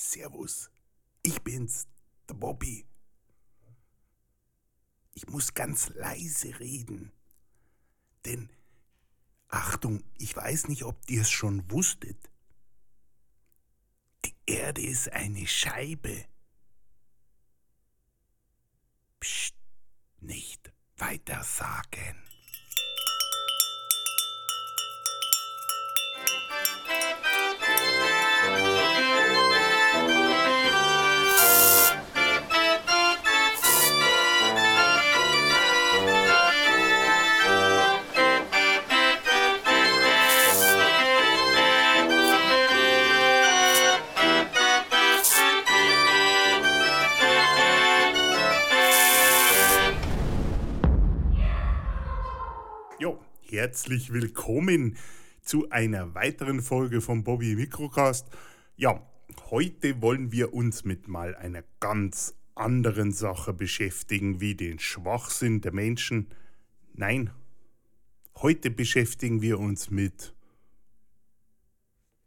Servus, ich bin's, der Bobby. Ich muss ganz leise reden, denn Achtung, ich weiß nicht, ob ihr es schon wusstet. Die Erde ist eine Scheibe. Psst, nicht weiter sagen. Herzlich willkommen zu einer weiteren Folge vom Bobby Microcast. Ja, heute wollen wir uns mit mal einer ganz anderen Sache beschäftigen, wie den Schwachsinn der Menschen. Nein, heute beschäftigen wir uns mit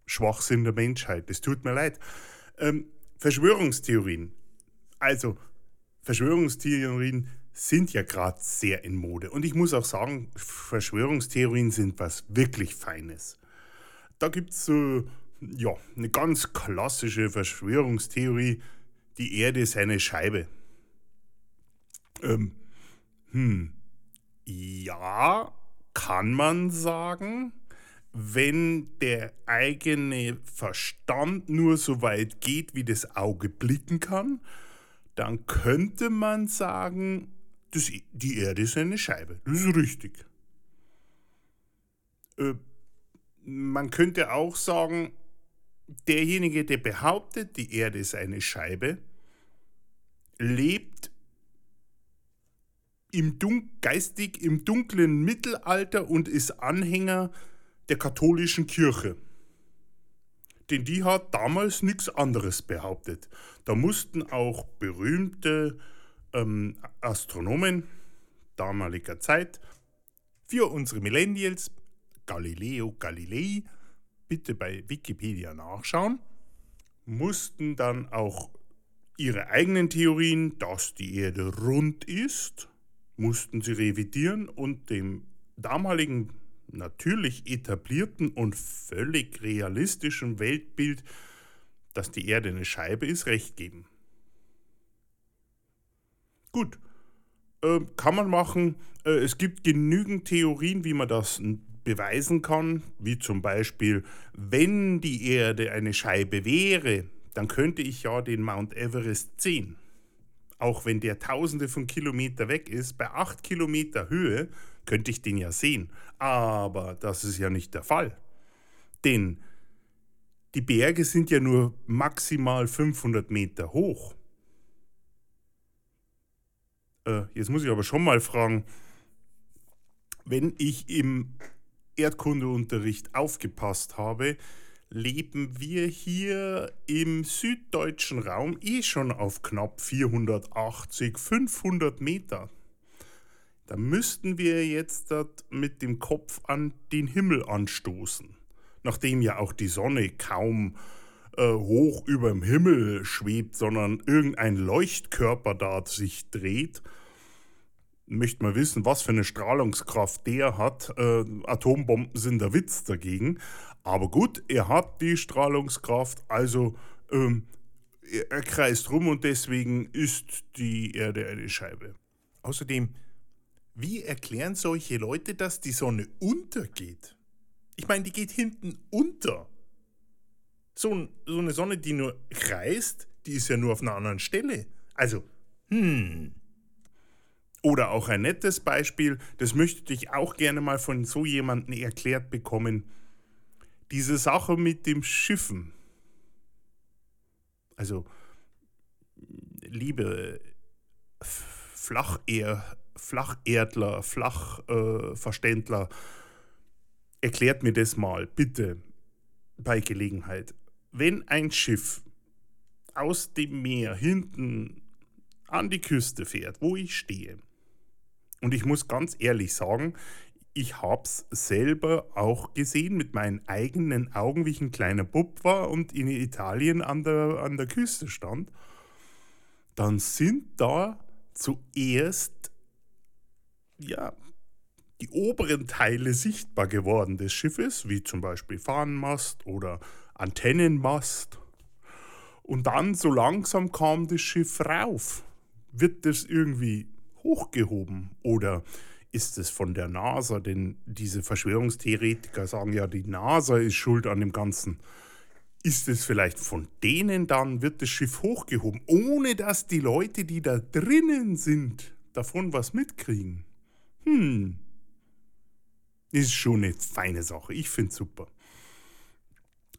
Schwachsinn der Menschheit. Es tut mir leid. Ähm, Verschwörungstheorien. Also, Verschwörungstheorien sind ja gerade sehr in Mode. Und ich muss auch sagen, Verschwörungstheorien sind was wirklich Feines. Da gibt es so, ja, eine ganz klassische Verschwörungstheorie, die Erde ist eine Scheibe. Ähm, hm, ja, kann man sagen, wenn der eigene Verstand nur so weit geht, wie das Auge blicken kann, dann könnte man sagen, das, die Erde ist eine Scheibe. Das ist richtig. Äh, man könnte auch sagen, derjenige, der behauptet, die Erde ist eine Scheibe, lebt im geistig im dunklen Mittelalter und ist Anhänger der katholischen Kirche. Denn die hat damals nichts anderes behauptet. Da mussten auch berühmte ähm, Astronomen damaliger Zeit für unsere Millennials, Galileo Galilei, bitte bei Wikipedia nachschauen, mussten dann auch ihre eigenen Theorien, dass die Erde rund ist, mussten sie revidieren und dem damaligen natürlich etablierten und völlig realistischen Weltbild, dass die Erde eine Scheibe ist, recht geben. Gut, äh, kann man machen. Äh, es gibt genügend Theorien, wie man das beweisen kann, wie zum Beispiel, wenn die Erde eine Scheibe wäre, dann könnte ich ja den Mount Everest sehen. Auch wenn der tausende von Kilometer weg ist, bei acht Kilometer Höhe könnte ich den ja sehen. Aber das ist ja nicht der Fall. Denn die Berge sind ja nur maximal 500 Meter hoch. Äh, jetzt muss ich aber schon mal fragen, wenn ich im Erdkundeunterricht aufgepasst habe, leben wir hier im süddeutschen Raum eh schon auf knapp 480, 500 Meter. Da müssten wir jetzt mit dem Kopf an den Himmel anstoßen, nachdem ja auch die Sonne kaum äh, hoch über dem Himmel schwebt, sondern irgendein Leuchtkörper da sich dreht. Möchte man wissen, was für eine Strahlungskraft der hat. Äh, Atombomben sind der Witz dagegen. Aber gut, er hat die Strahlungskraft, also ähm, er kreist rum und deswegen ist die Erde eine Scheibe. Außerdem, wie erklären solche Leute, dass die Sonne untergeht? Ich meine, die geht hinten unter. So, so eine Sonne, die nur kreist, die ist ja nur auf einer anderen Stelle. Also, hm. Oder auch ein nettes Beispiel, das möchte ich auch gerne mal von so jemandem erklärt bekommen. Diese Sache mit dem Schiffen. Also, liebe Flacher, Flacherdler, Flachverständler, äh, erklärt mir das mal, bitte, bei Gelegenheit wenn ein Schiff aus dem Meer hinten an die Küste fährt, wo ich stehe, und ich muss ganz ehrlich sagen, ich habe es selber auch gesehen mit meinen eigenen Augen, wie ich ein kleiner Bub war und in Italien an der, an der Küste stand. Dann sind da zuerst ja, die oberen Teile sichtbar geworden des Schiffes, wie zum Beispiel Fahnenmast oder Antennenmast. Und dann so langsam kam das Schiff rauf. Wird das irgendwie hochgehoben oder ist es von der NASA? Denn diese Verschwörungstheoretiker sagen ja, die NASA ist schuld an dem Ganzen. Ist es vielleicht von denen dann, wird das Schiff hochgehoben, ohne dass die Leute, die da drinnen sind, davon was mitkriegen? Hm, ist schon eine feine Sache. Ich finde super.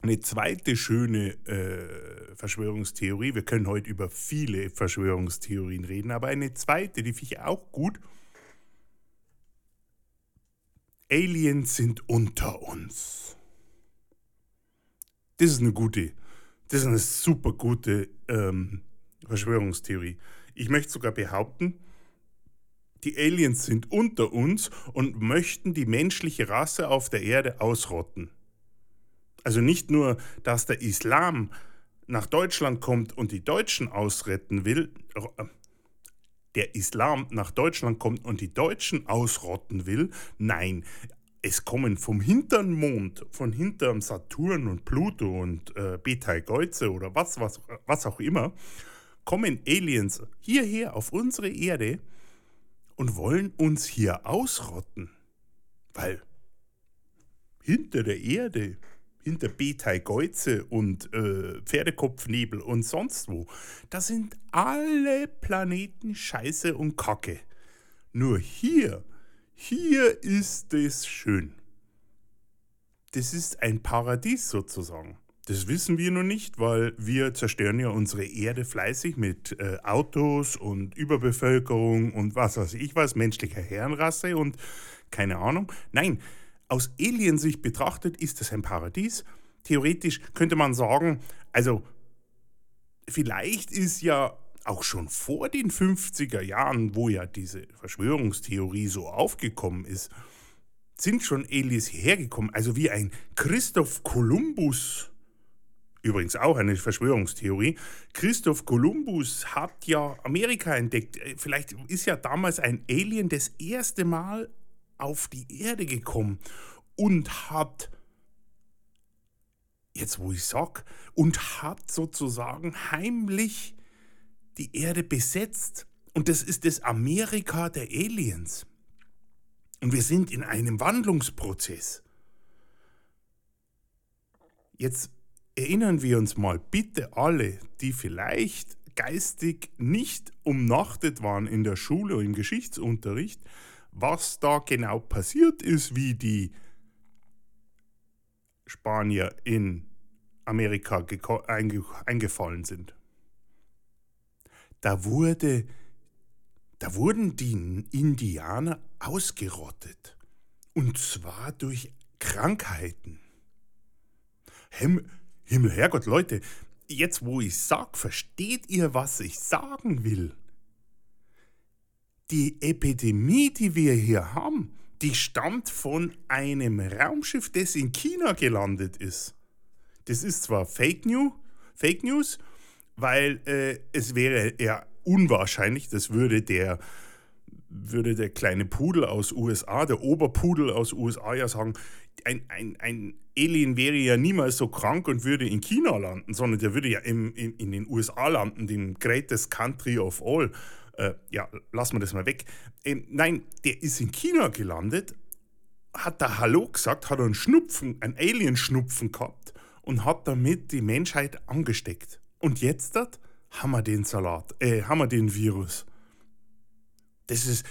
Eine zweite schöne äh, Verschwörungstheorie, wir können heute über viele Verschwörungstheorien reden, aber eine zweite, die finde ich auch gut. Aliens sind unter uns. Das ist eine gute, das ist eine super gute ähm, Verschwörungstheorie. Ich möchte sogar behaupten, die Aliens sind unter uns und möchten die menschliche Rasse auf der Erde ausrotten. Also nicht nur, dass der Islam nach Deutschland kommt und die Deutschen ausretten will, äh, der Islam nach Deutschland kommt und die Deutschen ausrotten will, nein, es kommen vom hinteren Mond, von hinterm Saturn und Pluto und äh, Betelgeuse oder was, was, was auch immer, kommen Aliens hierher auf unsere Erde und wollen uns hier ausrotten. Weil hinter der Erde, hinter Betelgeuse und äh, Pferdekopfnebel und sonst wo, da sind alle Planeten Scheiße und Kacke. Nur hier, hier ist es schön. Das ist ein Paradies sozusagen. Das wissen wir noch nicht, weil wir zerstören ja unsere Erde fleißig mit äh, Autos und Überbevölkerung und was weiß ich was, menschlicher Herrenrasse und keine Ahnung. Nein, aus Aliensicht betrachtet ist es ein Paradies. Theoretisch könnte man sagen, also vielleicht ist ja auch schon vor den 50er Jahren, wo ja diese Verschwörungstheorie so aufgekommen ist, sind schon Aliens hierher gekommen. Also wie ein Christoph Kolumbus Übrigens auch eine Verschwörungstheorie. Christoph Kolumbus hat ja Amerika entdeckt. Äh, vielleicht ist ja damals ein Alien das erste Mal auf die Erde gekommen und hat, jetzt wo ich sag, und hat sozusagen heimlich die Erde besetzt. Und das ist das Amerika der Aliens. Und wir sind in einem Wandlungsprozess. Jetzt erinnern wir uns mal bitte alle, die vielleicht geistig nicht umnachtet waren in der Schule oder im Geschichtsunterricht, was da genau passiert ist, wie die Spanier in Amerika eingefallen sind. Da wurde da wurden die Indianer ausgerottet. Und zwar durch Krankheiten. Hem, Himmel, Herrgott, Leute, jetzt wo ich sag, versteht ihr, was ich sagen will? Die Epidemie, die wir hier haben, die stammt von einem Raumschiff, das in China gelandet ist. Das ist zwar Fake News, Fake News weil äh, es wäre eher unwahrscheinlich, das würde der, würde der kleine Pudel aus USA, der Oberpudel aus USA ja sagen, ein, ein, ein Alien wäre ja niemals so krank und würde in China landen, sondern der würde ja im, in, in den USA landen, dem greatest country of all. Äh, ja, lassen wir das mal weg. Ähm, nein, der ist in China gelandet, hat da Hallo gesagt, hat einen Schnupfen, einen Alien-Schnupfen gehabt und hat damit die Menschheit angesteckt. Und jetzt dat, haben wir den Salat, äh, haben wir den Virus. Das ist,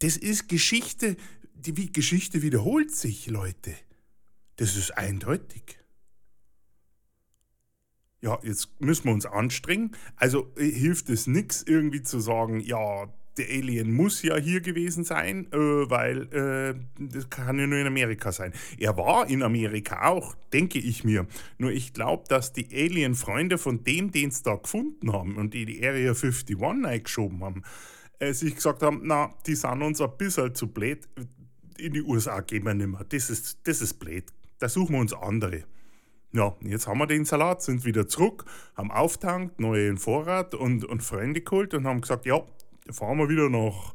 das ist Geschichte, die Geschichte wiederholt sich, Leute. Das ist eindeutig. Ja, jetzt müssen wir uns anstrengen. Also äh, hilft es nichts, irgendwie zu sagen, ja, der Alien muss ja hier gewesen sein, äh, weil äh, das kann ja nur in Amerika sein. Er war in Amerika auch, denke ich mir. Nur ich glaube, dass die Alien-Freunde von dem, den sie da gefunden haben und die die Area 51 eingeschoben haben, äh, sich gesagt haben, na, die sind uns ein bisschen zu blöd, in die USA gehen wir nicht mehr. Das ist, das ist blöd. Da suchen wir uns andere. Ja, jetzt haben wir den Salat, sind wieder zurück, haben auftankt, neuen Vorrat und, und Freunde geholt und haben gesagt, ja, fahren wir wieder nach,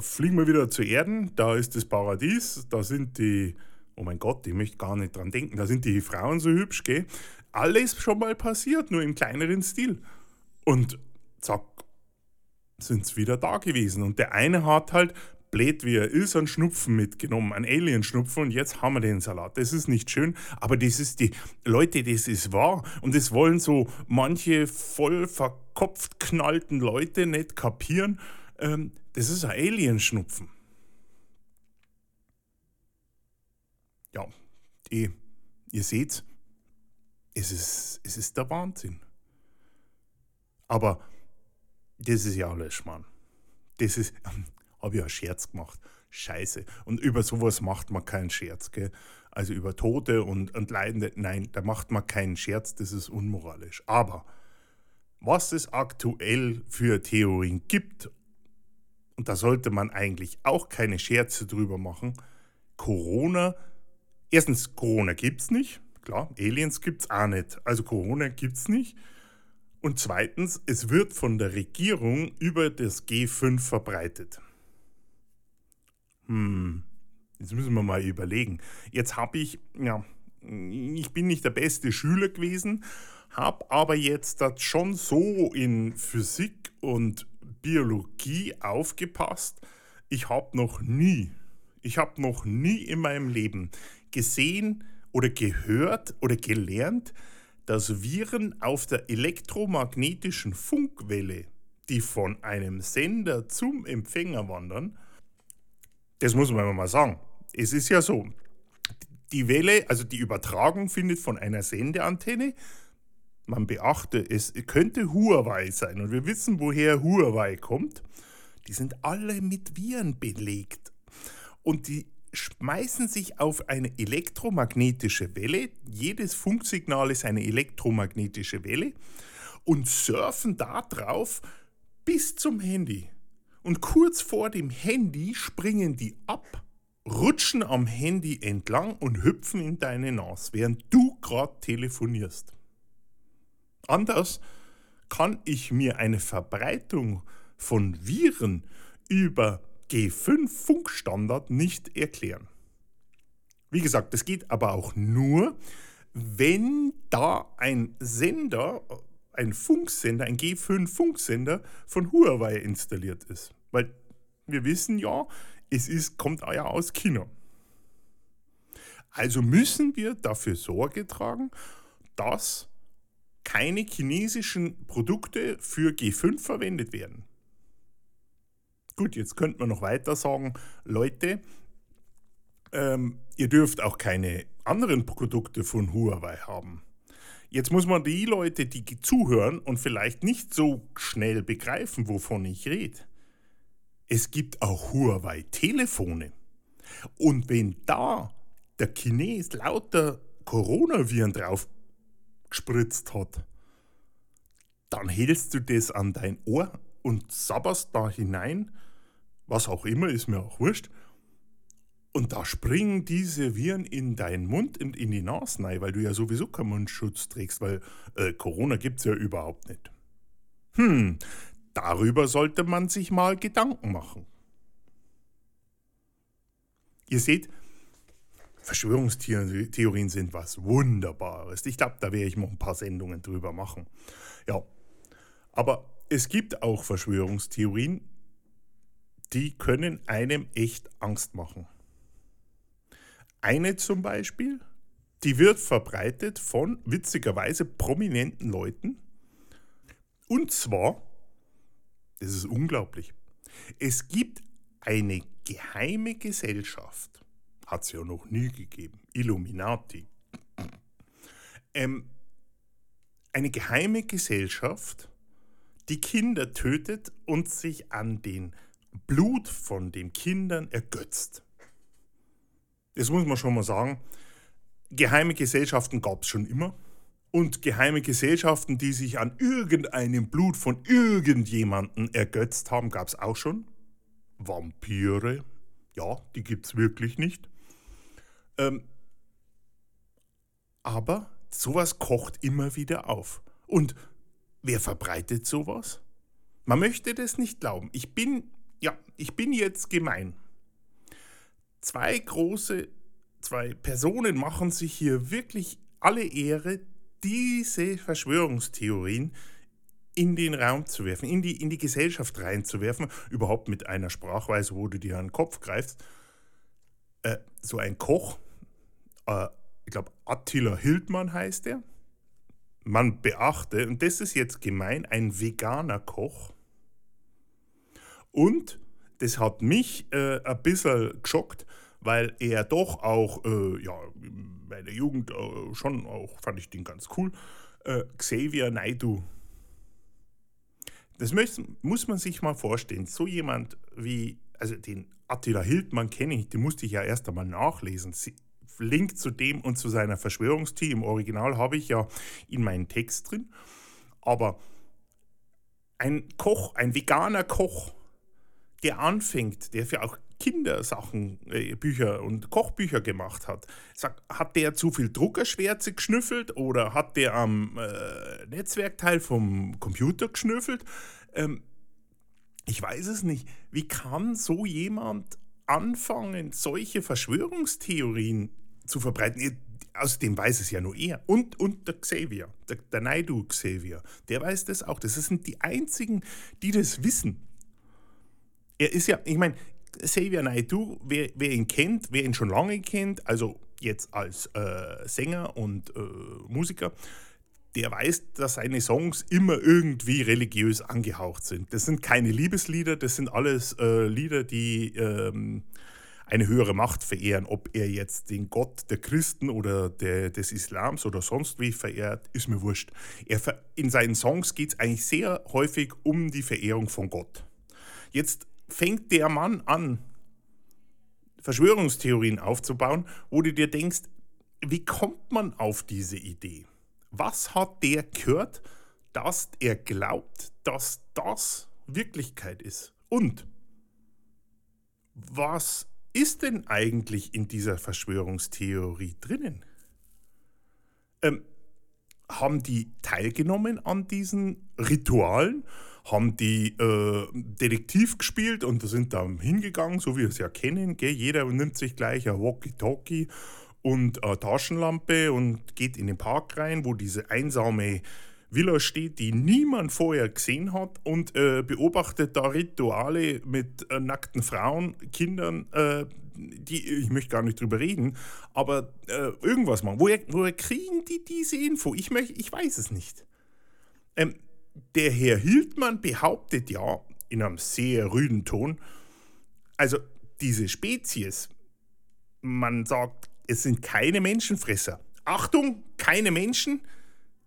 fliegen wir wieder zu Erden, da ist das Paradies, da sind die, oh mein Gott, ich möchte gar nicht dran denken, da sind die Frauen so hübsch, gell? Alles schon mal passiert, nur im kleineren Stil. Und zack, sind sie wieder da gewesen. Und der eine hat halt blöd wie er ist, einen Schnupfen mitgenommen, einen Alien-Schnupfen und jetzt haben wir den Salat. Das ist nicht schön, aber das ist die, Leute, das ist wahr und das wollen so manche voll verkopft knallten Leute nicht kapieren. Ähm, das ist ein Alien-Schnupfen. Ja, die, ihr seht, es ist, es ist der Wahnsinn. Aber das ist ja alles Schmarrn. Das ist, habe ich einen Scherz gemacht. Scheiße. Und über sowas macht man keinen Scherz, gell? Also über Tote und, und Leidende, nein, da macht man keinen Scherz, das ist unmoralisch. Aber was es aktuell für Theorien gibt, und da sollte man eigentlich auch keine Scherze drüber machen, Corona, erstens, Corona gibt es nicht, klar, Aliens gibt es auch nicht, also Corona gibt es nicht. Und zweitens, es wird von der Regierung über das G5 verbreitet. Hm, jetzt müssen wir mal überlegen. Jetzt habe ich, ja, ich bin nicht der beste Schüler gewesen, habe aber jetzt das schon so in Physik und Biologie aufgepasst. Ich habe noch nie, ich habe noch nie in meinem Leben gesehen oder gehört oder gelernt, dass Viren auf der elektromagnetischen Funkwelle, die von einem Sender zum Empfänger wandern, das muss man mal sagen. Es ist ja so, die Welle, also die Übertragung findet von einer Sendeantenne. Man beachte, es könnte Huawei sein und wir wissen, woher Huawei kommt. Die sind alle mit Viren belegt. Und die schmeißen sich auf eine elektromagnetische Welle. Jedes Funksignal ist eine elektromagnetische Welle und surfen darauf bis zum Handy und kurz vor dem Handy springen die ab, rutschen am Handy entlang und hüpfen in deine Nase, während du gerade telefonierst. Anders kann ich mir eine Verbreitung von Viren über G5 Funkstandard nicht erklären. Wie gesagt, das geht aber auch nur, wenn da ein Sender ein Funksender, ein G5-Funksender von Huawei installiert ist. Weil wir wissen ja, es ist, kommt ja aus China. Also müssen wir dafür Sorge tragen, dass keine chinesischen Produkte für G5 verwendet werden. Gut, jetzt könnte man noch weiter sagen, Leute, ähm, ihr dürft auch keine anderen Produkte von Huawei haben. Jetzt muss man die Leute, die zuhören und vielleicht nicht so schnell begreifen, wovon ich rede. Es gibt auch Huawei-Telefone. Und wenn da der Chines lauter Coronaviren drauf gespritzt hat, dann hältst du das an dein Ohr und sabberst da hinein, was auch immer, ist mir auch wurscht, und da springen diese Viren in deinen Mund und in die Nase rein, weil du ja sowieso keinen Mundschutz trägst, weil äh, Corona gibt es ja überhaupt nicht. Hm, darüber sollte man sich mal Gedanken machen. Ihr seht, Verschwörungstheorien sind was Wunderbares. Ich glaube, da werde ich noch ein paar Sendungen drüber machen. Ja, aber es gibt auch Verschwörungstheorien, die können einem echt Angst machen. Eine zum Beispiel, die wird verbreitet von witzigerweise prominenten Leuten. Und zwar, das ist unglaublich, es gibt eine geheime Gesellschaft, hat es ja noch nie gegeben, Illuminati. Ähm, eine geheime Gesellschaft, die Kinder tötet und sich an den Blut von den Kindern ergötzt das muss man schon mal sagen, geheime Gesellschaften gab es schon immer. Und geheime Gesellschaften, die sich an irgendeinem Blut von irgendjemandem ergötzt haben, gab es auch schon. Vampire, Ja, die gibt es wirklich nicht. Ähm, aber sowas kocht immer wieder auf. Und wer verbreitet sowas? Man möchte das nicht glauben. Ich bin, ja, ich bin jetzt gemein. Zwei große, zwei Personen machen sich hier wirklich alle Ehre, diese Verschwörungstheorien in den Raum zu werfen, in die, in die Gesellschaft reinzuwerfen, überhaupt mit einer Sprachweise, wo du dir an den Kopf greifst. Äh, so ein Koch, äh, ich glaube Attila Hildmann heißt er, man beachte, und das ist jetzt gemein, ein veganer Koch. Und das hat mich äh, ein bisschen geschockt, weil er doch auch, äh, ja, bei der Jugend äh, schon auch, fand ich den ganz cool, äh, Xavier Naidu. Das muss man sich mal vorstellen. So jemand wie, also den Attila Hildmann kenne ich, den musste ich ja erst einmal nachlesen. Link zu dem und zu seiner Verschwörungstheorie im Original habe ich ja in meinem Text drin. Aber ein Koch, ein veganer Koch, der anfängt, der für auch Kindersachen, äh, Bücher und Kochbücher gemacht hat. Sag, hat der zu viel Druckerschwärze geschnüffelt oder hat der am äh, Netzwerkteil vom Computer geschnüffelt? Ähm, ich weiß es nicht. Wie kann so jemand anfangen, solche Verschwörungstheorien zu verbreiten. Außerdem weiß es ja nur er. Und, und der Xavier, der, der Naidu Xavier, der weiß das auch. Das sind die einzigen, die das wissen. Er ist ja, ich meine, Xavier Naidu, wer, wer, ihn kennt, wer ihn schon lange kennt, also jetzt als äh, Sänger und äh, Musiker, der weiß, dass seine Songs immer irgendwie religiös angehaucht sind. Das sind keine Liebeslieder, das sind alles äh, Lieder, die ähm, eine höhere Macht verehren. Ob er jetzt den Gott der Christen oder der, des Islams oder sonst wie verehrt, ist mir wurscht. Er, in seinen Songs geht es eigentlich sehr häufig um die Verehrung von Gott. Jetzt fängt der Mann an, Verschwörungstheorien aufzubauen, wo du dir denkst, wie kommt man auf diese Idee? Was hat der gehört, dass er glaubt, dass das Wirklichkeit ist? Und was ist denn eigentlich in dieser Verschwörungstheorie drinnen? Ähm, haben die teilgenommen an diesen Ritualen? Haben die äh, Detektiv gespielt und sind da hingegangen, so wie wir es ja kennen? Gell? Jeder nimmt sich gleich ein Walkie-Talkie und eine Taschenlampe und geht in den Park rein, wo diese einsame Villa steht, die niemand vorher gesehen hat und äh, beobachtet da Rituale mit äh, nackten Frauen, Kindern, äh, die, ich möchte gar nicht drüber reden, aber äh, irgendwas machen. Woher, woher kriegen die diese Info? Ich, möcht, ich weiß es nicht. Ähm, der Herr Hildmann behauptet ja in einem sehr rüden Ton, also diese Spezies, man sagt, es sind keine Menschenfresser. Achtung, keine Menschen,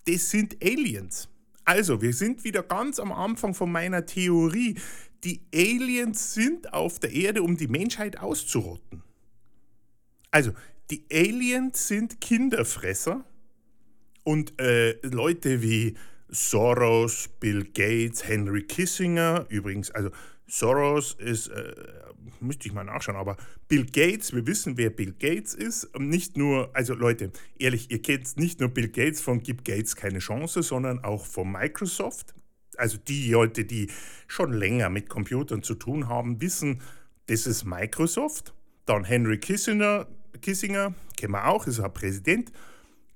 das sind Aliens. Also, wir sind wieder ganz am Anfang von meiner Theorie. Die Aliens sind auf der Erde, um die Menschheit auszurotten. Also, die Aliens sind Kinderfresser und äh, Leute wie Soros, Bill Gates, Henry Kissinger, übrigens, also Soros ist, äh, müsste ich mal nachschauen, aber Bill Gates, wir wissen, wer Bill Gates ist. Nicht nur, also Leute, ehrlich, ihr kennt nicht nur Bill Gates von Gib Gates keine Chance, sondern auch von Microsoft. Also die Leute, die schon länger mit Computern zu tun haben, wissen, das ist Microsoft. Dann Henry Kissinger, Kissinger kennen wir auch, ist ein Präsident.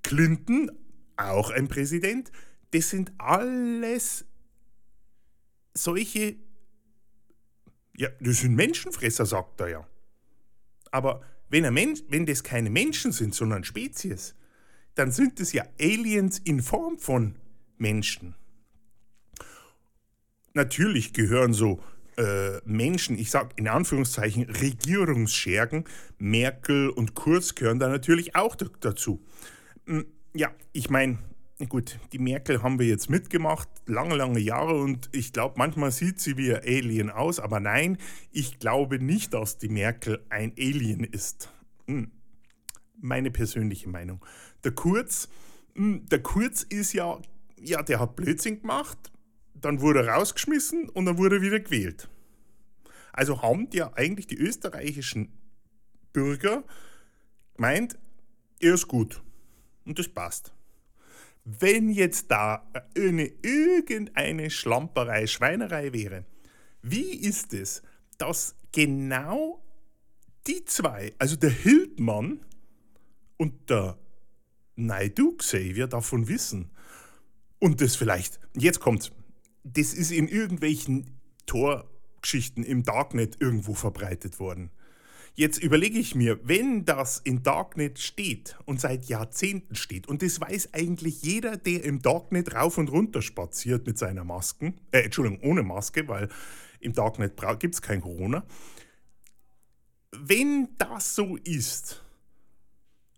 Clinton, auch ein Präsident. Das sind alles solche ja, das sind Menschenfresser, sagt er ja. Aber wenn, er Mensch, wenn das keine Menschen sind, sondern Spezies, dann sind es ja Aliens in Form von Menschen. Natürlich gehören so äh, Menschen, ich sage in Anführungszeichen Regierungsschergen, Merkel und Kurz gehören da natürlich auch dazu. Hm, ja, ich meine, gut, die Merkel haben wir jetzt mitgemacht, lange, lange Jahre und ich glaube, manchmal sieht sie wie ein Alien aus, aber nein, ich glaube nicht, dass die Merkel ein Alien ist. Hm. Meine persönliche Meinung. Der Kurz, hm, der Kurz ist ja, ja, der hat Blödsinn gemacht, dann wurde er rausgeschmissen und dann wurde er wieder gewählt. Also haben ja eigentlich die österreichischen Bürger gemeint, er ist gut. Und das passt. Wenn jetzt da eine, irgendeine Schlamperei, Schweinerei wäre, wie ist es, dass genau die zwei, also der Hildmann und der Naidu Xavier davon wissen und das vielleicht, jetzt kommt's, das ist in irgendwelchen Torgeschichten im Darknet irgendwo verbreitet worden. Jetzt überlege ich mir, wenn das in Darknet steht und seit Jahrzehnten steht, und das weiß eigentlich jeder, der im Darknet rauf und runter spaziert mit seiner Maske, äh, Entschuldigung, ohne Maske, weil im Darknet gibt es kein Corona. Wenn das so ist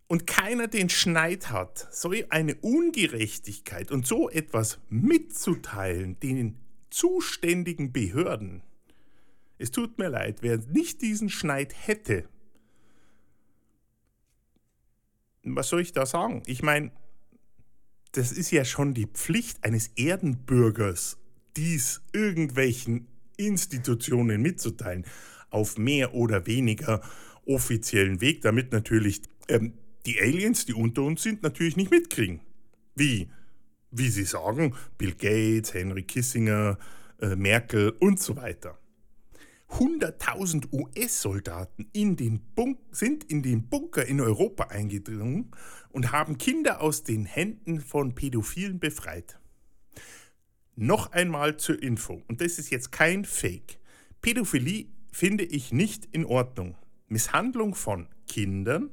und keiner den Schneid hat, so eine Ungerechtigkeit und so etwas mitzuteilen den zuständigen Behörden, es tut mir leid, wer nicht diesen Schneid hätte, was soll ich da sagen? Ich meine, das ist ja schon die Pflicht eines Erdenbürgers, dies irgendwelchen Institutionen mitzuteilen, auf mehr oder weniger offiziellen Weg, damit natürlich ähm, die Aliens, die unter uns sind, natürlich nicht mitkriegen. Wie? Wie sie sagen, Bill Gates, Henry Kissinger, äh, Merkel und so weiter. 100.000 US-Soldaten sind in den Bunker in Europa eingedrungen und haben Kinder aus den Händen von Pädophilen befreit. Noch einmal zur Info, und das ist jetzt kein Fake. Pädophilie finde ich nicht in Ordnung. Misshandlung von Kindern,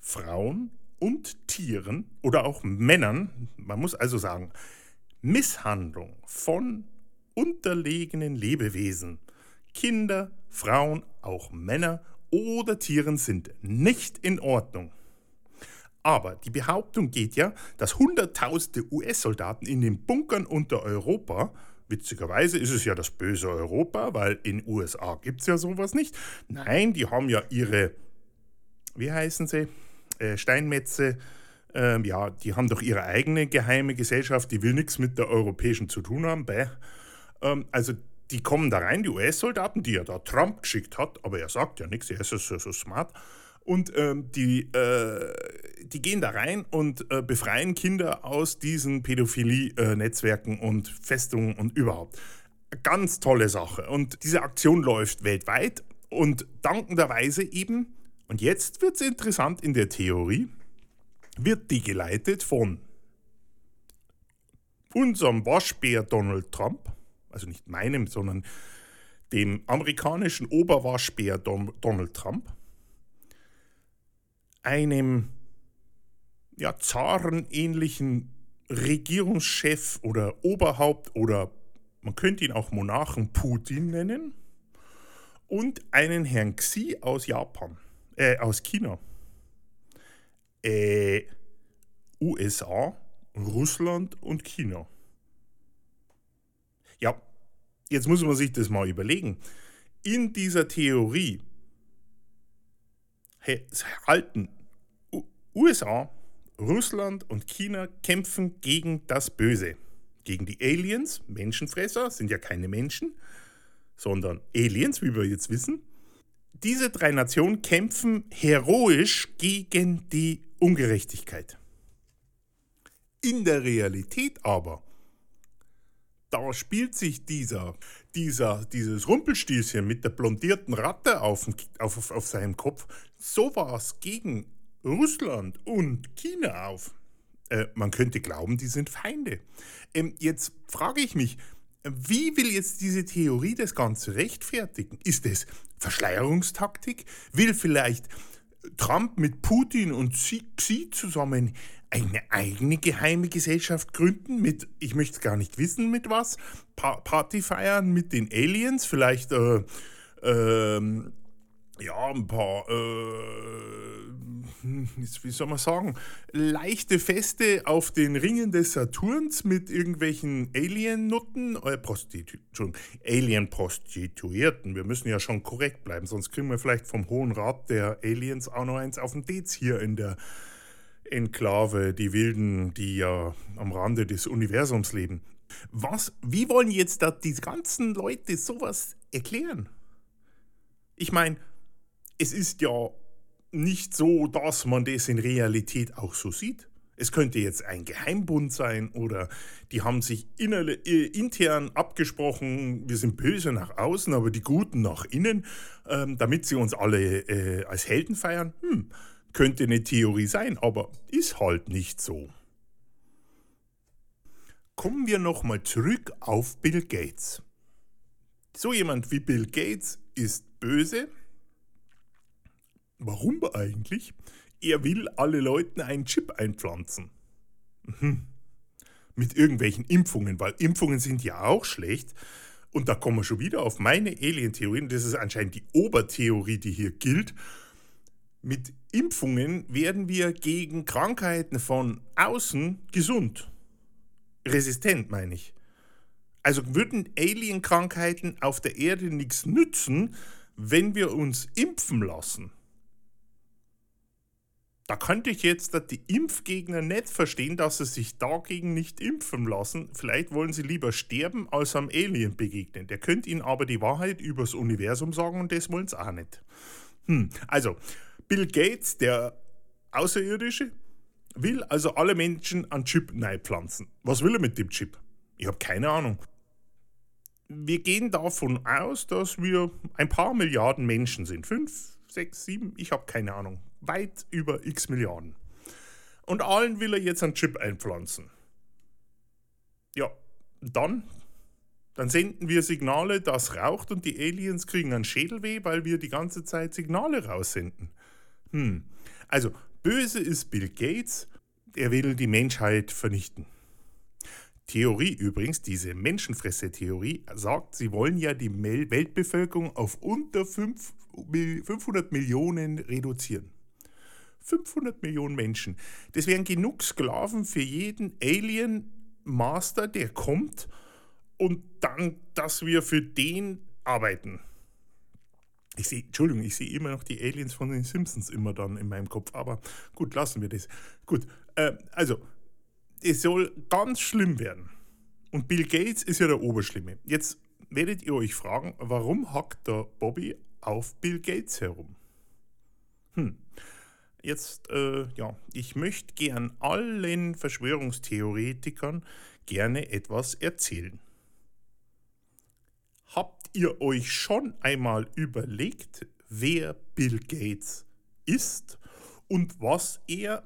Frauen und Tieren oder auch Männern, man muss also sagen, Misshandlung von unterlegenen Lebewesen Kinder, Frauen, auch Männer oder Tieren sind nicht in Ordnung. Aber die Behauptung geht ja, dass Hunderttausende US-Soldaten in den Bunkern unter Europa, witzigerweise ist es ja das böse Europa, weil in USA gibt es ja sowas nicht. Nein, die haben ja ihre, wie heißen sie, äh, Steinmetze, äh, ja, die haben doch ihre eigene geheime Gesellschaft, die will nichts mit der europäischen zu tun haben. Bäh. Ähm, also die kommen da rein, die US-Soldaten, die ja da Trump geschickt hat, aber er sagt ja nichts, er ist so, so smart. Und ähm, die, äh, die gehen da rein und äh, befreien Kinder aus diesen Pädophilie-Netzwerken und Festungen und überhaupt. Ganz tolle Sache. Und diese Aktion läuft weltweit und dankenderweise eben, und jetzt wird es interessant in der Theorie, wird die geleitet von unserem Waschbär Donald Trump, also nicht meinem, sondern dem amerikanischen Oberwaschbär Donald Trump, einem ja, zarenähnlichen Regierungschef oder Oberhaupt oder man könnte ihn auch Monarchen Putin nennen und einen Herrn Xi aus Japan, äh, aus China, äh, USA, Russland und China. Ja, jetzt muss man sich das mal überlegen. In dieser Theorie halten USA, Russland und China kämpfen gegen das Böse. Gegen die Aliens, Menschenfresser, sind ja keine Menschen, sondern Aliens, wie wir jetzt wissen. Diese drei Nationen kämpfen heroisch gegen die Ungerechtigkeit. In der Realität aber da spielt sich dieser, dieser, dieses Rumpelstilzchen mit der blondierten Ratte auf, auf, auf seinem Kopf sowas gegen Russland und China auf. Äh, man könnte glauben, die sind Feinde. Ähm, jetzt frage ich mich, wie will jetzt diese Theorie das Ganze rechtfertigen? Ist es Verschleierungstaktik? Will vielleicht Trump mit Putin und Xi zusammen eine eigene geheime Gesellschaft gründen mit, ich möchte gar nicht wissen mit was, pa Party feiern mit den Aliens, vielleicht äh, ähm, ja, ein paar, äh, wie soll man sagen, leichte Feste auf den Ringen des Saturns mit irgendwelchen Alien-Nutten, äh, Prostitu Alien-Prostituierten. Wir müssen ja schon korrekt bleiben, sonst kriegen wir vielleicht vom Hohen Rat der Aliens auch noch eins auf den Dez hier in der Enklave, die Wilden, die ja am Rande des Universums leben. Was, wie wollen jetzt da die ganzen Leute sowas erklären? Ich meine, es ist ja nicht so, dass man das in Realität auch so sieht. Es könnte jetzt ein Geheimbund sein oder die haben sich innerle, äh, intern abgesprochen, wir sind böse nach außen, aber die Guten nach innen, ähm, damit sie uns alle äh, als Helden feiern. Hm, könnte eine Theorie sein, aber ist halt nicht so. Kommen wir nochmal zurück auf Bill Gates. So jemand wie Bill Gates ist böse. Warum eigentlich? Er will alle Leuten einen Chip einpflanzen. Mhm. Mit irgendwelchen Impfungen, weil Impfungen sind ja auch schlecht. Und da kommen wir schon wieder auf meine Alien-Theorien. Das ist anscheinend die Obertheorie, die hier gilt. Mit Impfungen werden wir gegen Krankheiten von außen gesund. Resistent, meine ich. Also würden Alien-Krankheiten auf der Erde nichts nützen, wenn wir uns impfen lassen. Da könnte ich jetzt die Impfgegner nicht verstehen, dass sie sich dagegen nicht impfen lassen. Vielleicht wollen sie lieber sterben, als am Alien begegnen. Der könnte ihnen aber die Wahrheit übers Universum sagen und das wollen sie auch nicht. Hm. Also, Bill Gates, der Außerirdische, will also alle Menschen an Chip pflanzen. Was will er mit dem Chip? Ich habe keine Ahnung. Wir gehen davon aus, dass wir ein paar Milliarden Menschen sind. Fünf, sechs, sieben, ich habe keine Ahnung. Weit über x Milliarden. Und allen will er jetzt einen Chip einpflanzen. Ja, dann, dann senden wir Signale, das raucht und die Aliens kriegen einen Schädelweh, weil wir die ganze Zeit Signale raussenden. Hm. Also, böse ist Bill Gates, er will die Menschheit vernichten. Theorie übrigens, diese Menschenfresse-Theorie, sagt, sie wollen ja die Weltbevölkerung auf unter 500 Millionen reduzieren. 500 Millionen Menschen. Das wären genug Sklaven für jeden Alien-Master, der kommt und dann, dass wir für den arbeiten. Ich sehe, Entschuldigung, ich sehe immer noch die Aliens von den Simpsons immer dann in meinem Kopf, aber gut, lassen wir das. Gut, äh, also, es soll ganz schlimm werden. Und Bill Gates ist ja der Oberschlimme. Jetzt werdet ihr euch fragen, warum hackt der Bobby auf Bill Gates herum? Hm. Jetzt, äh, ja, ich möchte gern allen Verschwörungstheoretikern gerne etwas erzählen. Ihr euch schon einmal überlegt, wer Bill Gates ist und was er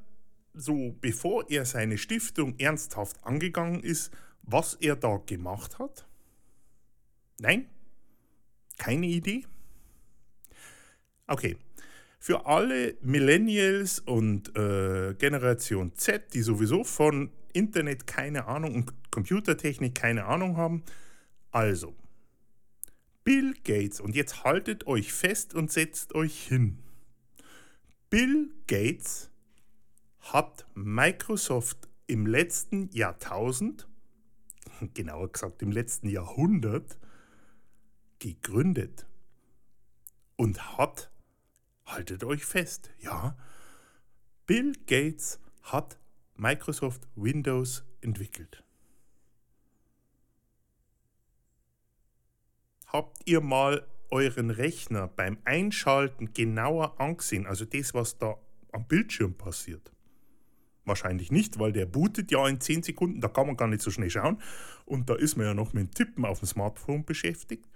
so, bevor er seine Stiftung ernsthaft angegangen ist, was er da gemacht hat? Nein? Keine Idee? Okay. Für alle Millennials und äh, Generation Z, die sowieso von Internet keine Ahnung und Computertechnik keine Ahnung haben, also Bill Gates, und jetzt haltet euch fest und setzt euch hin. Bill Gates hat Microsoft im letzten Jahrtausend, genauer gesagt im letzten Jahrhundert, gegründet und hat, haltet euch fest, ja, Bill Gates hat Microsoft Windows entwickelt. Habt ihr mal euren Rechner beim Einschalten genauer angesehen, also das, was da am Bildschirm passiert? Wahrscheinlich nicht, weil der bootet ja in 10 Sekunden, da kann man gar nicht so schnell schauen. Und da ist man ja noch mit dem Tippen auf dem Smartphone beschäftigt.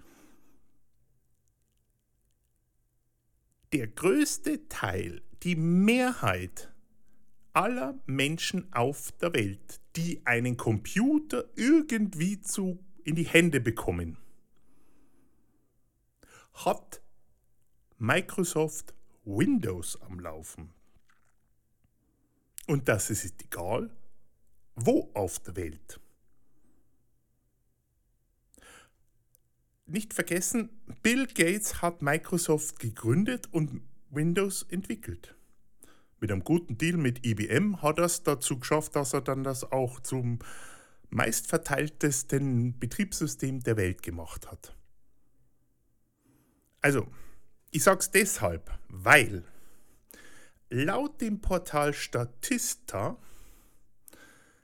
Der größte Teil, die Mehrheit aller Menschen auf der Welt, die einen Computer irgendwie zu, in die Hände bekommen, hat Microsoft Windows am Laufen. Und das ist egal, wo auf der Welt. Nicht vergessen, Bill Gates hat Microsoft gegründet und Windows entwickelt. Mit einem guten Deal mit IBM hat er es dazu geschafft, dass er dann das auch zum meistverteiltesten Betriebssystem der Welt gemacht hat. Also, ich sage es deshalb, weil laut dem Portal Statista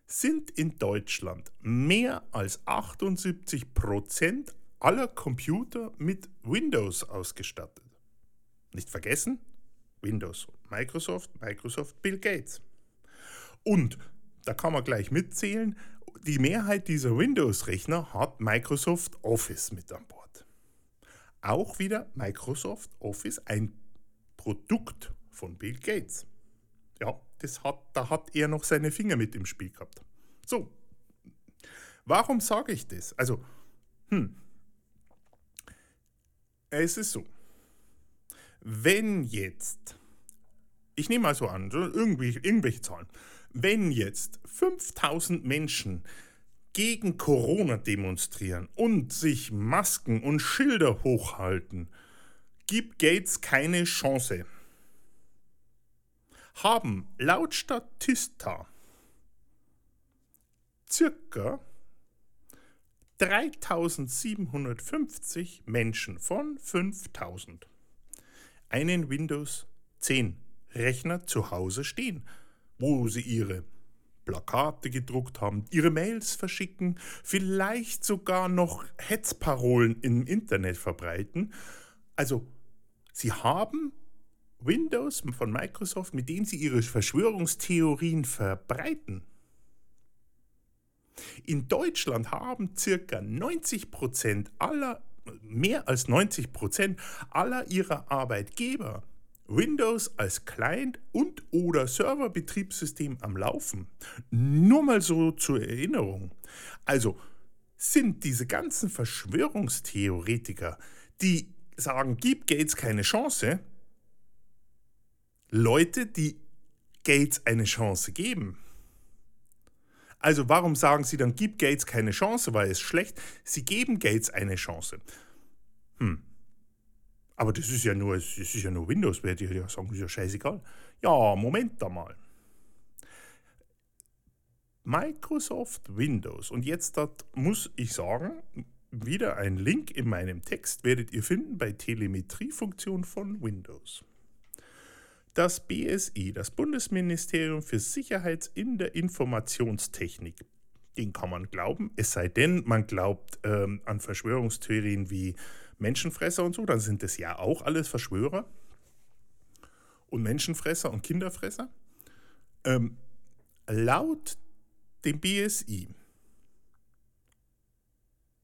sind in Deutschland mehr als 78% aller Computer mit Windows ausgestattet. Nicht vergessen, Windows, Microsoft, Microsoft, Bill Gates. Und da kann man gleich mitzählen, die Mehrheit dieser Windows-Rechner hat Microsoft Office mit an Bord. Auch wieder Microsoft Office, ein Produkt von Bill Gates. Ja, das hat, da hat er noch seine Finger mit im Spiel gehabt. So, warum sage ich das? Also, hm, es ist so, wenn jetzt, ich nehme mal so an, irgendwie, irgendwelche Zahlen, wenn jetzt 5000 Menschen gegen Corona demonstrieren und sich Masken und Schilder hochhalten, gibt Gates keine Chance. Haben laut Statista circa 3750 Menschen von 5000 einen Windows 10 Rechner zu Hause stehen, wo sie ihre Plakate gedruckt haben, ihre Mails verschicken, vielleicht sogar noch Hetzparolen im Internet verbreiten. Also, sie haben Windows von Microsoft, mit denen sie ihre Verschwörungstheorien verbreiten. In Deutschland haben circa 90% aller, mehr als 90% aller ihrer Arbeitgeber Windows als Client und oder Serverbetriebssystem am Laufen. Nur mal so zur Erinnerung. Also sind diese ganzen Verschwörungstheoretiker, die sagen, gib Gates keine Chance, Leute, die Gates eine Chance geben. Also warum sagen sie dann, gib Gates keine Chance, weil es schlecht? Sie geben Gates eine Chance. Hm. Aber das ist ja nur, das ist ja nur Windows, werde ich ja sagen, ist ja scheißegal. Ja, Moment da mal. Microsoft Windows. Und jetzt muss ich sagen, wieder ein Link in meinem Text werdet ihr finden bei Telemetriefunktion von Windows. Das BSI, das Bundesministerium für Sicherheit in der Informationstechnik, den kann man glauben, es sei denn, man glaubt ähm, an Verschwörungstheorien wie Menschenfresser und so, dann sind das ja auch alles Verschwörer und Menschenfresser und Kinderfresser. Ähm, laut dem BSI,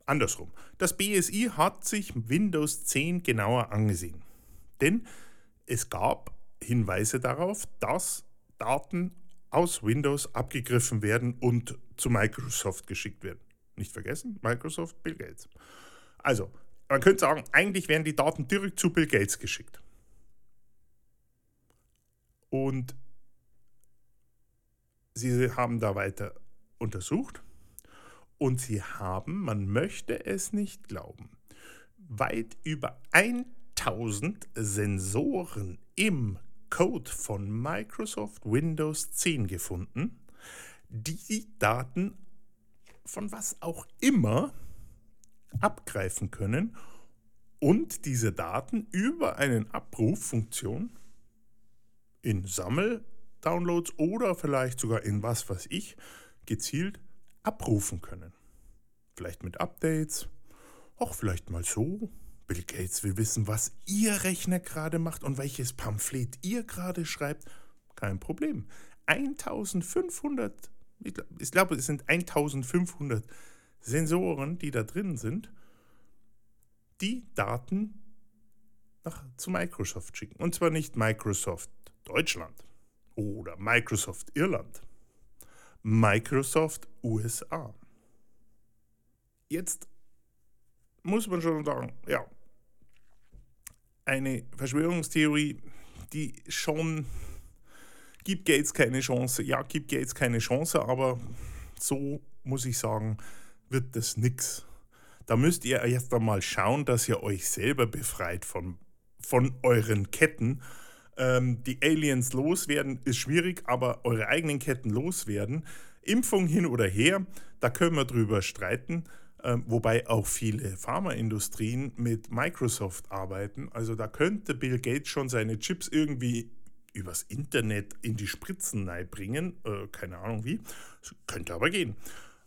andersrum, das BSI hat sich Windows 10 genauer angesehen. Denn es gab Hinweise darauf, dass Daten aus Windows abgegriffen werden und zu Microsoft geschickt werden. Nicht vergessen, Microsoft, Bill Gates. Also, man könnte sagen, eigentlich werden die Daten direkt zu Bill Gates geschickt. Und sie haben da weiter untersucht und sie haben, man möchte es nicht glauben, weit über 1000 Sensoren im Code von Microsoft Windows 10 gefunden, die Daten von was auch immer abgreifen können und diese Daten über eine Abruffunktion in Sammel-Downloads oder vielleicht sogar in was weiß ich gezielt abrufen können. Vielleicht mit Updates, auch vielleicht mal so Bill Gates will wissen, was Ihr Rechner gerade macht und welches Pamphlet ihr gerade schreibt. Kein Problem. 1500, ich glaube, es sind 1500 Sensoren, die da drin sind, die Daten nach, zu Microsoft schicken. Und zwar nicht Microsoft Deutschland oder Microsoft Irland, Microsoft USA. Jetzt muss man schon sagen, ja, eine Verschwörungstheorie, die schon gibt Gates keine Chance. Ja, gibt Gates keine Chance, aber so muss ich sagen, wird das nichts. Da müsst ihr erst einmal schauen, dass ihr euch selber befreit von, von euren Ketten. Ähm, die Aliens loswerden ist schwierig, aber eure eigenen Ketten loswerden. Impfung hin oder her, da können wir drüber streiten. Ähm, wobei auch viele Pharmaindustrien mit Microsoft arbeiten. Also da könnte Bill Gates schon seine Chips irgendwie übers Internet in die Spritzen bringen. Äh, keine Ahnung wie. Das könnte aber gehen.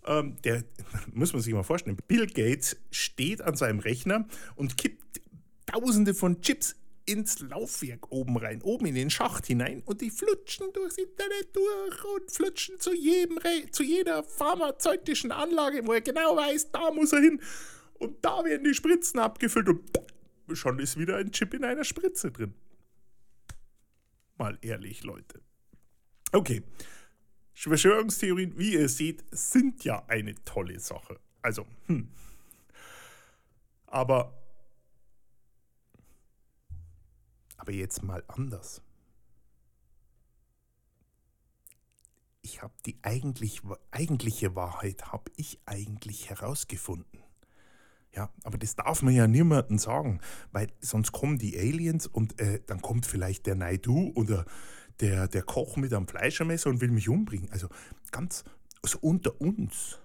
Ähm, der muss man sich mal vorstellen. Bill Gates steht an seinem Rechner und kippt Tausende von Chips ins Laufwerk oben rein, oben in den Schacht hinein und die flutschen durchs Internet durch und flutschen zu, jedem Re zu jeder pharmazeutischen Anlage, wo er genau weiß, da muss er hin. Und da werden die Spritzen abgefüllt und schon ist wieder ein Chip in einer Spritze drin. Mal ehrlich, Leute. Okay. Verschwörungstheorien, wie ihr seht, sind ja eine tolle Sache. Also, hm. Aber Aber jetzt mal anders. Ich habe die eigentlich, eigentliche Wahrheit habe ich eigentlich herausgefunden. Ja, aber das darf man ja niemandem sagen, weil sonst kommen die Aliens und äh, dann kommt vielleicht der Naidu oder der, der Koch mit einem Fleischermesser und will mich umbringen. Also ganz also unter uns.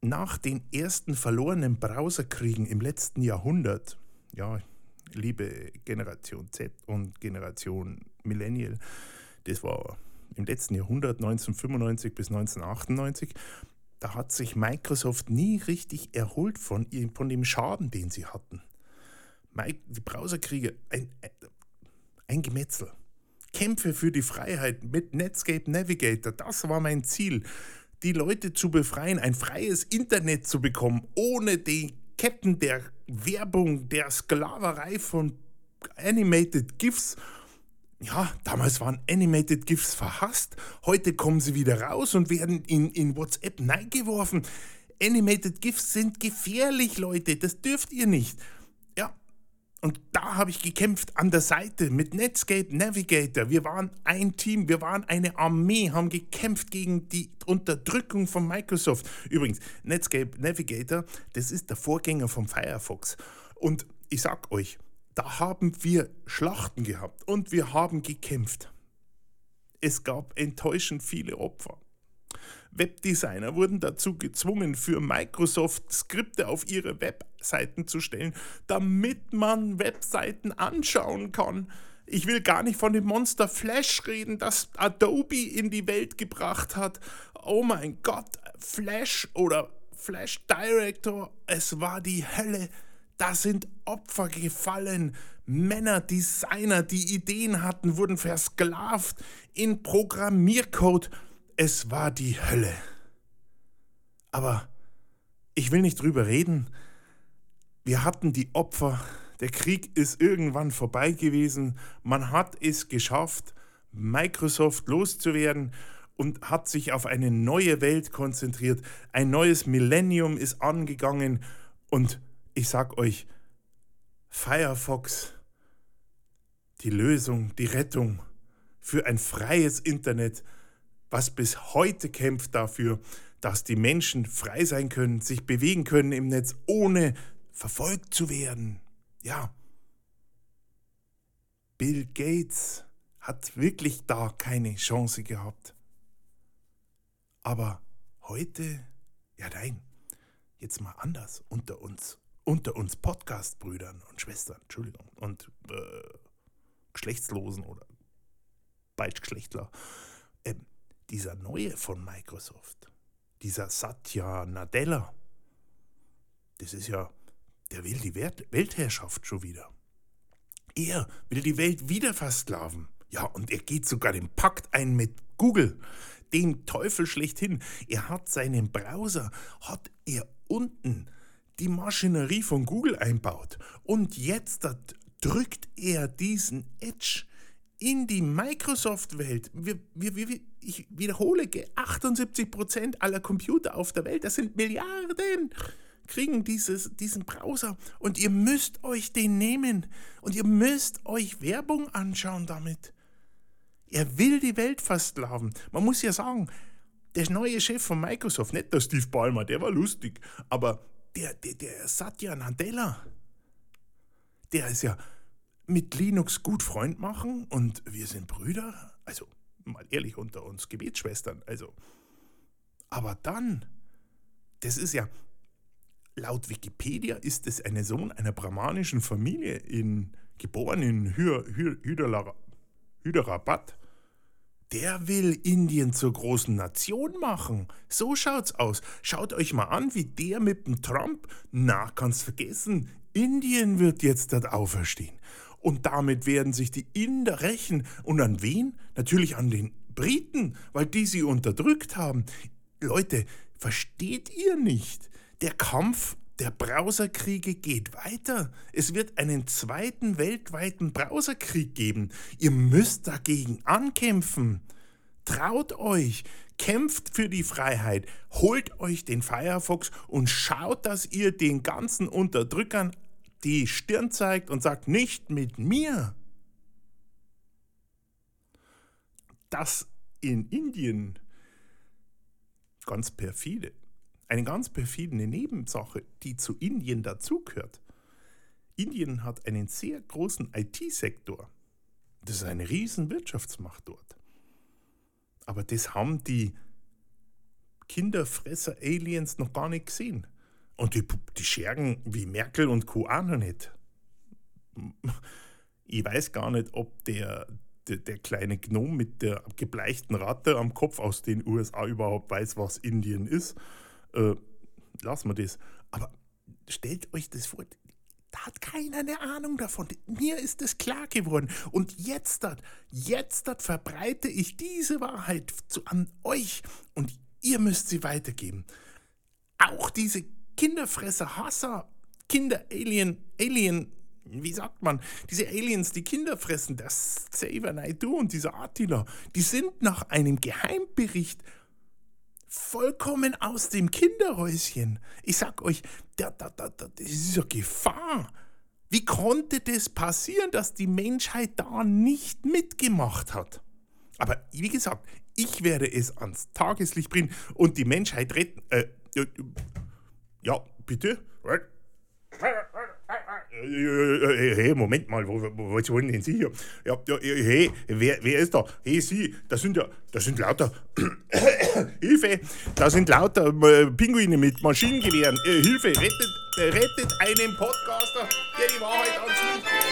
Nach den ersten verlorenen Browserkriegen im letzten Jahrhundert, ja, liebe Generation Z und Generation Millennial, das war im letzten Jahrhundert, 1995 bis 1998, da hat sich Microsoft nie richtig erholt von, von dem Schaden, den sie hatten. Die Browserkriege, ein, ein Gemetzel. Kämpfe für die Freiheit mit Netscape Navigator, das war mein Ziel. Die Leute zu befreien, ein freies Internet zu bekommen, ohne die Ketten der Werbung, der Sklaverei von Animated GIFs. Ja, damals waren Animated GIFs verhasst. Heute kommen sie wieder raus und werden in, in WhatsApp neigeworfen. Animated GIFs sind gefährlich, Leute. Das dürft ihr nicht. Und da habe ich gekämpft an der Seite mit Netscape Navigator. Wir waren ein Team, wir waren eine Armee, haben gekämpft gegen die Unterdrückung von Microsoft. Übrigens, Netscape Navigator, das ist der Vorgänger vom Firefox. Und ich sag euch, da haben wir Schlachten gehabt und wir haben gekämpft. Es gab enttäuschend viele Opfer. Webdesigner wurden dazu gezwungen, für Microsoft Skripte auf ihre Webseiten zu stellen, damit man Webseiten anschauen kann. Ich will gar nicht von dem Monster Flash reden, das Adobe in die Welt gebracht hat. Oh mein Gott, Flash oder Flash Director, es war die Hölle. Da sind Opfer gefallen. Männer, Designer, die Ideen hatten, wurden versklavt in Programmiercode es war die Hölle. Aber ich will nicht drüber reden. Wir hatten die Opfer. Der Krieg ist irgendwann vorbei gewesen. Man hat es geschafft, Microsoft loszuwerden und hat sich auf eine neue Welt konzentriert. Ein neues Millennium ist angegangen und ich sag euch, Firefox, die Lösung, die Rettung für ein freies Internet was bis heute kämpft dafür, dass die Menschen frei sein können, sich bewegen können im Netz, ohne verfolgt zu werden. Ja. Bill Gates hat wirklich da keine Chance gehabt. Aber heute, ja nein, jetzt mal anders unter uns, unter uns Podcast-Brüdern und Schwestern, Entschuldigung, und äh, Geschlechtslosen oder Beitgeschlechtler. Ähm, dieser neue von Microsoft, dieser Satya Nadella, das ist ja, der will die Weltherrschaft schon wieder. Er will die Welt wieder versklaven. Ja, und er geht sogar den Pakt ein mit Google, dem Teufel schlechthin. Er hat seinen Browser, hat er unten die Maschinerie von Google einbaut. Und jetzt drückt er diesen Edge in die Microsoft-Welt. Wir, wir, wir, ich wiederhole, 78% aller Computer auf der Welt, das sind Milliarden, kriegen dieses, diesen Browser. Und ihr müsst euch den nehmen. Und ihr müsst euch Werbung anschauen damit. Er will die Welt versklaven. Man muss ja sagen, der neue Chef von Microsoft, nicht der Steve Ballmer, der war lustig, aber der, der, der Satya Nadella, der ist ja mit Linux gut Freund machen und wir sind Brüder. Also mal ehrlich unter uns, Gebetsschwestern. Also, aber dann, das ist ja, laut Wikipedia ist es ein Sohn einer brahmanischen Familie, in, geboren in Hyderabad. Der will Indien zur großen Nation machen. So schaut's aus. Schaut euch mal an, wie der mit dem Trump, na, kannst vergessen, Indien wird jetzt dort auferstehen. Und damit werden sich die Inder rächen. Und an wen? Natürlich an den Briten, weil die sie unterdrückt haben. Leute, versteht ihr nicht? Der Kampf der Browserkriege geht weiter. Es wird einen zweiten weltweiten Browserkrieg geben. Ihr müsst dagegen ankämpfen. Traut euch, kämpft für die Freiheit, holt euch den Firefox und schaut, dass ihr den ganzen Unterdrückern die Stirn zeigt und sagt, nicht mit mir. Das in Indien ganz perfide eine ganz perfide Nebensache, die zu Indien dazugehört. Indien hat einen sehr großen IT-Sektor. Das ist eine riesen Wirtschaftsmacht dort. Aber das haben die Kinderfresser-Aliens noch gar nicht gesehen. Und die, die Schergen wie Merkel und Co. auch noch nicht. Ich weiß gar nicht, ob der, der, der kleine Gnom mit der gebleichten Ratte am Kopf aus den USA überhaupt weiß, was Indien ist äh, lassen wir das. Aber stellt euch das vor, da hat keiner eine Ahnung davon. Mir ist das klar geworden. Und jetzt, dat, jetzt dat verbreite ich diese Wahrheit zu, an euch und ihr müsst sie weitergeben. Auch diese Kinderfresser, Hasser, Kinder-Alien, Alien, wie sagt man, diese Aliens, die Kinder fressen, das Saber Naidu und dieser Attila, die sind nach einem Geheimbericht vollkommen aus dem Kinderhäuschen. Ich sag euch, da, da, da, das ist ja Gefahr. Wie konnte das passieren, dass die Menschheit da nicht mitgemacht hat? Aber wie gesagt, ich werde es ans Tageslicht bringen und die Menschheit retten. Äh, äh ja, bitte? Hey, Moment mal, wo, wo, was wollen denn Sie hier? Ja, ja, hey, wer, wer ist da? Hey, Sie, das sind ja, das sind lauter, Hilfe, da sind lauter äh, Pinguine mit Maschinengewehren. Äh, Hilfe, rettet, äh, rettet einen Podcaster, der die Wahrheit ans Licht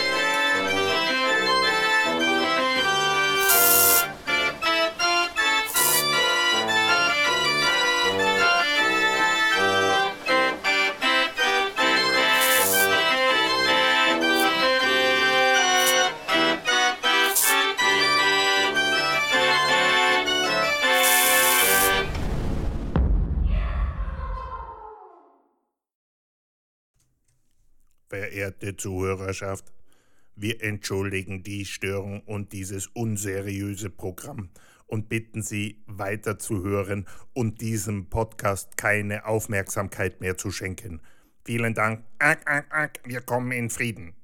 Verehrte Zuhörerschaft, wir entschuldigen die Störung und dieses unseriöse Programm und bitten Sie weiter zu hören und diesem Podcast keine Aufmerksamkeit mehr zu schenken. Vielen Dank. Wir kommen in Frieden.